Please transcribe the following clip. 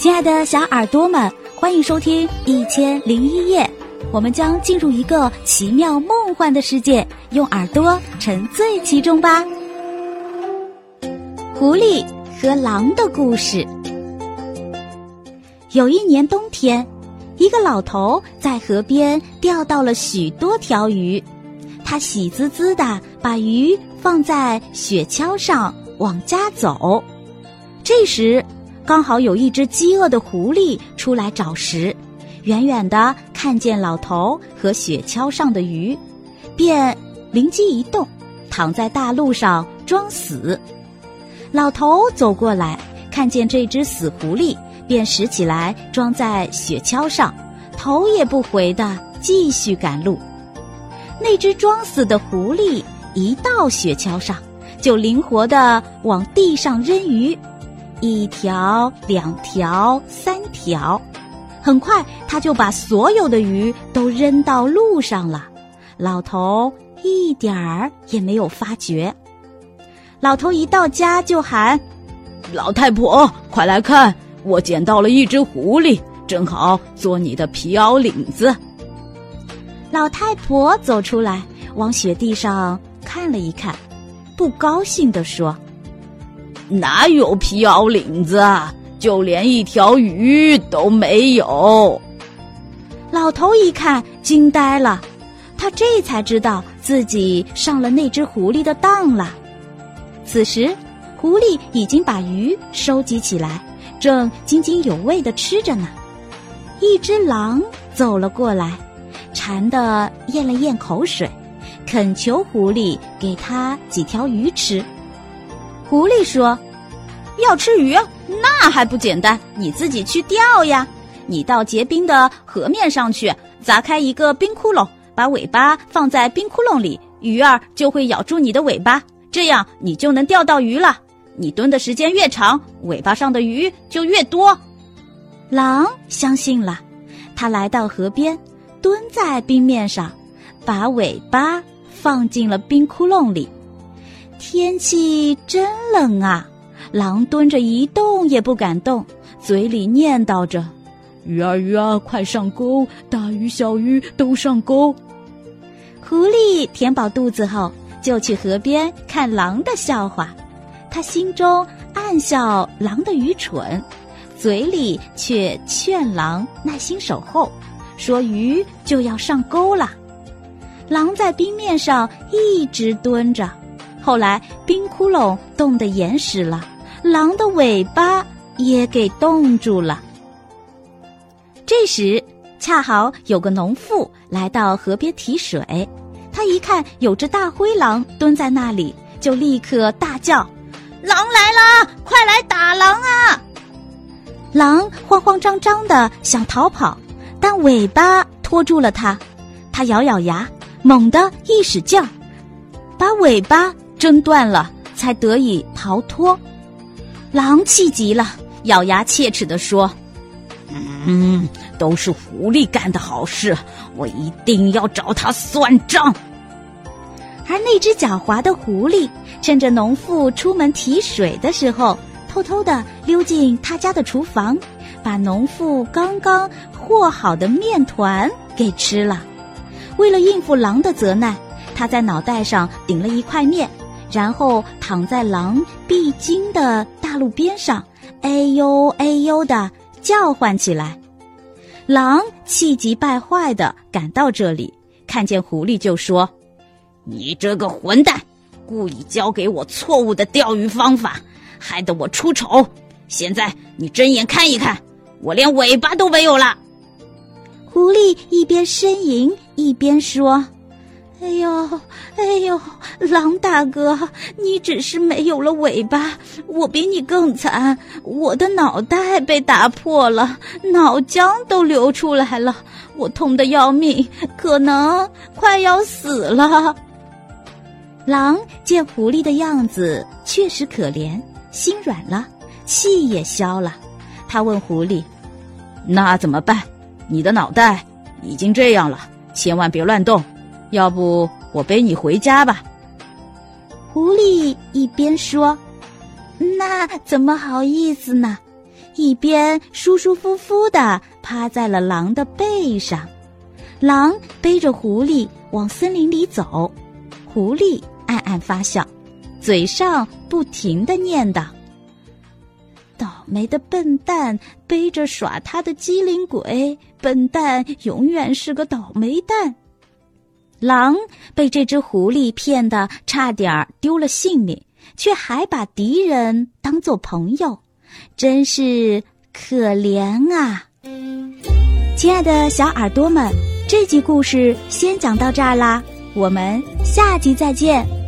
亲爱的小耳朵们，欢迎收听《一千零一夜》，我们将进入一个奇妙梦幻的世界，用耳朵沉醉其中吧。狐狸和狼的故事。有一年冬天，一个老头在河边钓到了许多条鱼，他喜滋滋的把鱼放在雪橇上往家走。这时，刚好有一只饥饿的狐狸出来找食，远远的看见老头和雪橇上的鱼，便灵机一动，躺在大路上装死。老头走过来，看见这只死狐狸，便拾起来装在雪橇上，头也不回的继续赶路。那只装死的狐狸一到雪橇上，就灵活的往地上扔鱼。一条、两条、三条，很快他就把所有的鱼都扔到路上了。老头一点儿也没有发觉。老头一到家就喊：“老太婆，快来看，我捡到了一只狐狸，正好做你的皮袄领子。”老太婆走出来，往雪地上看了一看，不高兴地说。哪有皮袄领子？就连一条鱼都没有。老头一看，惊呆了，他这才知道自己上了那只狐狸的当了。此时，狐狸已经把鱼收集起来，正津津有味的吃着呢。一只狼走了过来，馋得咽了咽口水，恳求狐狸给他几条鱼吃。狐狸说：“要吃鱼，那还不简单？你自己去钓呀！你到结冰的河面上去，砸开一个冰窟窿，把尾巴放在冰窟窿里，鱼儿就会咬住你的尾巴，这样你就能钓到鱼了。你蹲的时间越长，尾巴上的鱼就越多。”狼相信了，他来到河边，蹲在冰面上，把尾巴放进了冰窟窿里。天气真冷啊！狼蹲着一动也不敢动，嘴里念叨着：“鱼儿鱼儿，快上钩！大鱼小鱼都上钩。”狐狸填饱肚子后，就去河边看狼的笑话。他心中暗笑狼的愚蠢，嘴里却劝狼耐心守候，说鱼就要上钩了。狼在冰面上一直蹲着。后来冰窟窿冻得严实了，狼的尾巴也给冻住了。这时恰好有个农妇来到河边提水，他一看有只大灰狼蹲在那里，就立刻大叫：“狼来了，快来打狼啊！”狼慌慌张张的想逃跑，但尾巴拖住了它，它咬咬牙，猛地一使劲儿，把尾巴。挣断了，才得以逃脱。狼气急了，咬牙切齿地说：“嗯，都是狐狸干的好事，我一定要找他算账。”而那只狡猾的狐狸，趁着农妇出门提水的时候，偷偷的溜进他家的厨房，把农妇刚刚和好的面团给吃了。为了应付狼的责难，他在脑袋上顶了一块面。然后躺在狼必经的大路边上，哎呦哎呦的叫唤起来。狼气急败坏的赶到这里，看见狐狸就说：“你这个混蛋，故意教给我错误的钓鱼方法，害得我出丑。现在你睁眼看一看，我连尾巴都没有了。”狐狸一边呻吟一边说。哎呦，哎呦，狼大哥，你只是没有了尾巴，我比你更惨，我的脑袋被打破了，脑浆都流出来了，我痛得要命，可能快要死了。狼见狐狸的样子确实可怜，心软了，气也消了。他问狐狸：“那怎么办？你的脑袋已经这样了，千万别乱动。”要不我背你回家吧。狐狸一边说：“那怎么好意思呢？一边舒舒服服的趴在了狼的背上。狼背着狐狸往森林里走，狐狸暗暗发笑，嘴上不停的念叨：“倒霉的笨蛋，背着耍他的机灵鬼，笨蛋永远是个倒霉蛋。”狼被这只狐狸骗得差点丢了性命，却还把敌人当做朋友，真是可怜啊！亲爱的小耳朵们。这集故事先讲到这儿啦，我们下集再见。